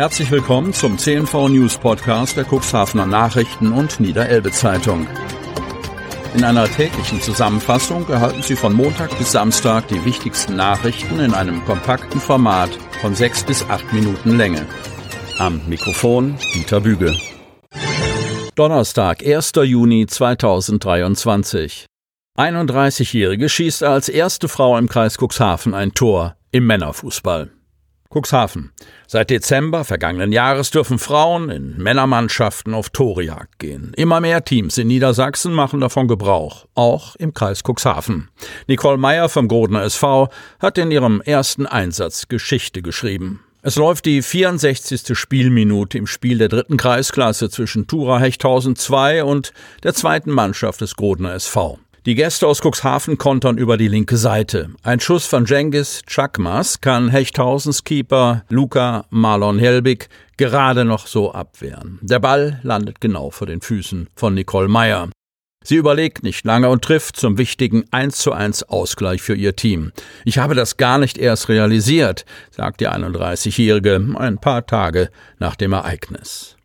Herzlich willkommen zum CNV News Podcast der Cuxhavener Nachrichten und Niederelbe Zeitung. In einer täglichen Zusammenfassung erhalten Sie von Montag bis Samstag die wichtigsten Nachrichten in einem kompakten Format von sechs bis acht Minuten Länge. Am Mikrofon Dieter Büge. Donnerstag, 1. Juni 2023. 31-Jährige schießt als erste Frau im Kreis Cuxhaven ein Tor im Männerfußball. Cuxhaven. Seit Dezember vergangenen Jahres dürfen Frauen in Männermannschaften auf Torejagd gehen. Immer mehr Teams in Niedersachsen machen davon Gebrauch, auch im Kreis Cuxhaven. Nicole Meyer vom Grodner SV hat in ihrem ersten Einsatz Geschichte geschrieben. Es läuft die 64. Spielminute im Spiel der dritten Kreisklasse zwischen Tura Hechthausen 2 und der zweiten Mannschaft des Grodner SV. Die Gäste aus Cuxhaven kontern über die linke Seite. Ein Schuss von Jengis Chakmas kann Hechthausens Keeper Luca Marlon Helbig gerade noch so abwehren. Der Ball landet genau vor den Füßen von Nicole Meyer. Sie überlegt nicht lange und trifft zum wichtigen 1 zu 1 Ausgleich für ihr Team. Ich habe das gar nicht erst realisiert, sagt die 31-Jährige ein paar Tage nach dem Ereignis.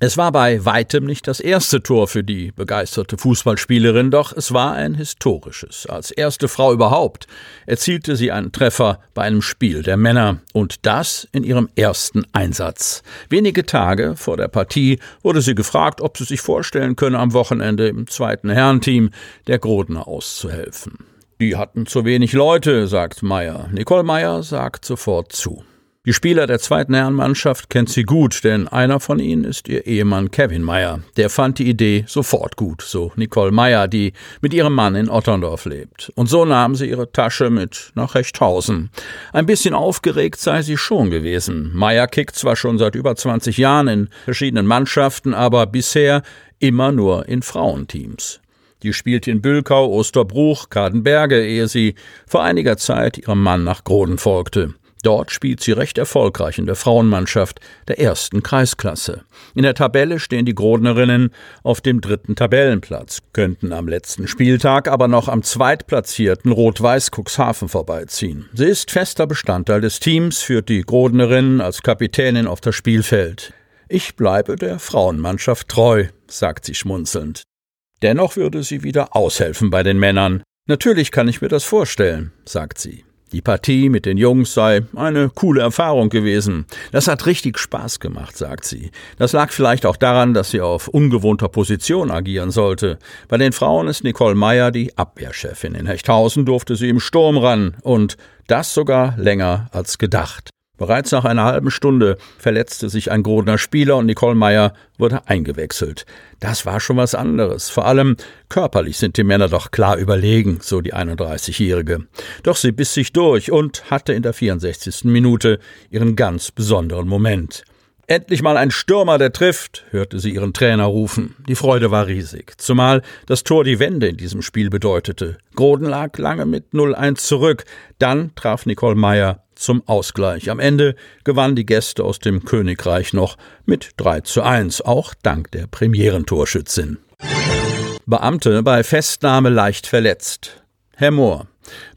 Es war bei weitem nicht das erste Tor für die begeisterte Fußballspielerin, doch es war ein historisches. Als erste Frau überhaupt erzielte sie einen Treffer bei einem Spiel der Männer und das in ihrem ersten Einsatz. Wenige Tage vor der Partie wurde sie gefragt, ob sie sich vorstellen könne, am Wochenende im zweiten Herrenteam der Grodner auszuhelfen. Die hatten zu wenig Leute, sagt Meyer. Nicole Meyer sagt sofort zu. Die Spieler der zweiten Herrenmannschaft kennt sie gut, denn einer von ihnen ist ihr Ehemann Kevin Meyer. Der fand die Idee sofort gut, so Nicole Meyer, die mit ihrem Mann in Otterndorf lebt. Und so nahm sie ihre Tasche mit nach Rechthausen. Ein bisschen aufgeregt sei sie schon gewesen. Meyer kickt zwar schon seit über 20 Jahren in verschiedenen Mannschaften, aber bisher immer nur in Frauenteams. Die spielte in Bülkau, Osterbruch, Kadenberge, ehe sie vor einiger Zeit ihrem Mann nach Groden folgte. Dort spielt sie recht erfolgreich in der Frauenmannschaft der ersten Kreisklasse. In der Tabelle stehen die Grodnerinnen auf dem dritten Tabellenplatz, könnten am letzten Spieltag aber noch am zweitplatzierten Rot-Weiß Cuxhaven vorbeiziehen. Sie ist fester Bestandteil des Teams, führt die Grodnerinnen als Kapitänin auf das Spielfeld. Ich bleibe der Frauenmannschaft treu, sagt sie schmunzelnd. Dennoch würde sie wieder aushelfen bei den Männern. Natürlich kann ich mir das vorstellen, sagt sie. Die Partie mit den Jungs sei eine coole Erfahrung gewesen. Das hat richtig Spaß gemacht, sagt sie. Das lag vielleicht auch daran, dass sie auf ungewohnter Position agieren sollte. Bei den Frauen ist Nicole Meyer die Abwehrchefin. In Hechthausen durfte sie im Sturm ran und das sogar länger als gedacht. Bereits nach einer halben Stunde verletzte sich ein Grodner Spieler und Nicole Meyer wurde eingewechselt. Das war schon was anderes. Vor allem körperlich sind die Männer doch klar überlegen, so die 31-Jährige. Doch sie biss sich durch und hatte in der 64. Minute ihren ganz besonderen Moment. Endlich mal ein Stürmer, der trifft, hörte sie ihren Trainer rufen. Die Freude war riesig, zumal das Tor die Wende in diesem Spiel bedeutete. Groden lag lange mit 0-1 zurück, dann traf Nicole Meyer zum Ausgleich. Am Ende gewannen die Gäste aus dem Königreich noch mit 3 zu 1, auch dank der Premierentorschützin. Beamte bei Festnahme leicht verletzt. Herr Mohr.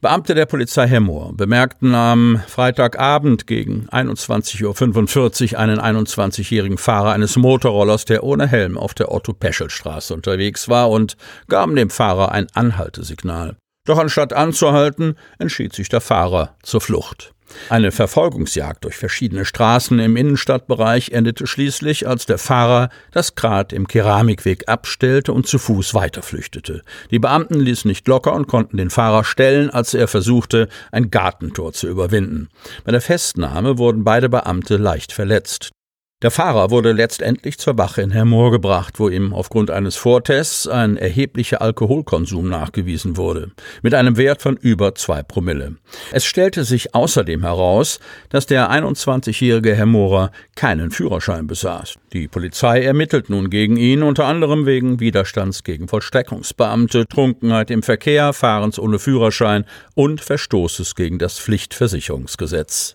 Beamte der Polizei Hemmoor bemerkten am Freitagabend gegen 21.45 Uhr einen 21-jährigen Fahrer eines Motorrollers, der ohne Helm auf der Otto-Peschel-Straße unterwegs war und gaben dem Fahrer ein Anhaltesignal. Doch anstatt anzuhalten, entschied sich der Fahrer zur Flucht. Eine Verfolgungsjagd durch verschiedene Straßen im Innenstadtbereich endete schließlich, als der Fahrer das Grat im Keramikweg abstellte und zu Fuß weiterflüchtete. Die Beamten ließen nicht locker und konnten den Fahrer stellen, als er versuchte, ein Gartentor zu überwinden. Bei der Festnahme wurden beide Beamte leicht verletzt. Der Fahrer wurde letztendlich zur Wache in Hermoor gebracht, wo ihm aufgrund eines Vortests ein erheblicher Alkoholkonsum nachgewiesen wurde, mit einem Wert von über zwei Promille. Es stellte sich außerdem heraus, dass der 21-jährige Hermorer keinen Führerschein besaß. Die Polizei ermittelt nun gegen ihn, unter anderem wegen Widerstands gegen Vollstreckungsbeamte, Trunkenheit im Verkehr, Fahrens ohne Führerschein und Verstoßes gegen das Pflichtversicherungsgesetz.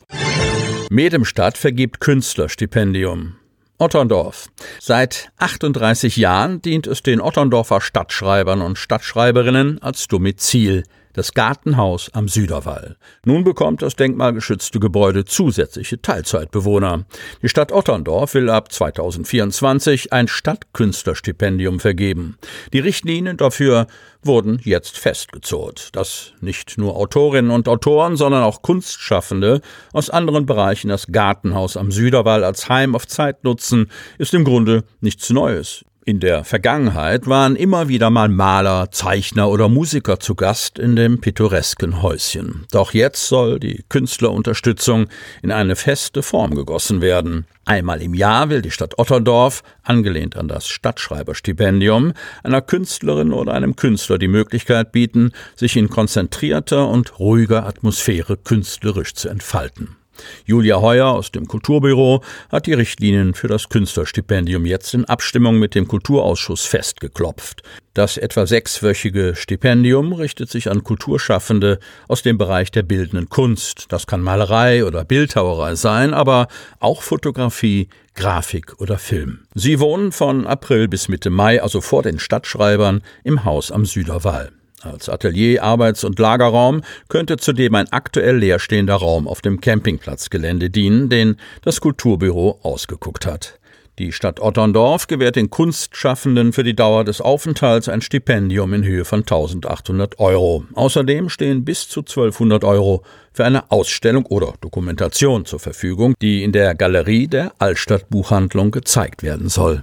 Medemstadt vergibt Künstlerstipendium. Otterndorf. Seit 38 Jahren dient es den Otterndorfer Stadtschreibern und Stadtschreiberinnen als Domizil. Das Gartenhaus am Süderwall. Nun bekommt das denkmalgeschützte Gebäude zusätzliche Teilzeitbewohner. Die Stadt Otterndorf will ab 2024 ein Stadtkünstlerstipendium vergeben. Die Richtlinien dafür wurden jetzt festgezurrt, dass nicht nur Autorinnen und Autoren, sondern auch Kunstschaffende aus anderen Bereichen das Gartenhaus am Süderwall als Heim auf Zeit nutzen, ist im Grunde nichts Neues. In der Vergangenheit waren immer wieder mal Maler, Zeichner oder Musiker zu Gast in dem pittoresken Häuschen. Doch jetzt soll die Künstlerunterstützung in eine feste Form gegossen werden. Einmal im Jahr will die Stadt Otterndorf, angelehnt an das Stadtschreiberstipendium, einer Künstlerin oder einem Künstler die Möglichkeit bieten, sich in konzentrierter und ruhiger Atmosphäre künstlerisch zu entfalten. Julia Heuer aus dem Kulturbüro hat die Richtlinien für das Künstlerstipendium jetzt in Abstimmung mit dem Kulturausschuss festgeklopft. Das etwa sechswöchige Stipendium richtet sich an Kulturschaffende aus dem Bereich der bildenden Kunst. Das kann Malerei oder Bildhauerei sein, aber auch Fotografie, Grafik oder Film. Sie wohnen von April bis Mitte Mai, also vor den Stadtschreibern, im Haus am Süderwall. Als Atelier, Arbeits- und Lagerraum könnte zudem ein aktuell leerstehender Raum auf dem Campingplatzgelände dienen, den das Kulturbüro ausgeguckt hat. Die Stadt Otterndorf gewährt den Kunstschaffenden für die Dauer des Aufenthalts ein Stipendium in Höhe von 1800 Euro. Außerdem stehen bis zu 1200 Euro für eine Ausstellung oder Dokumentation zur Verfügung, die in der Galerie der Altstadtbuchhandlung gezeigt werden soll.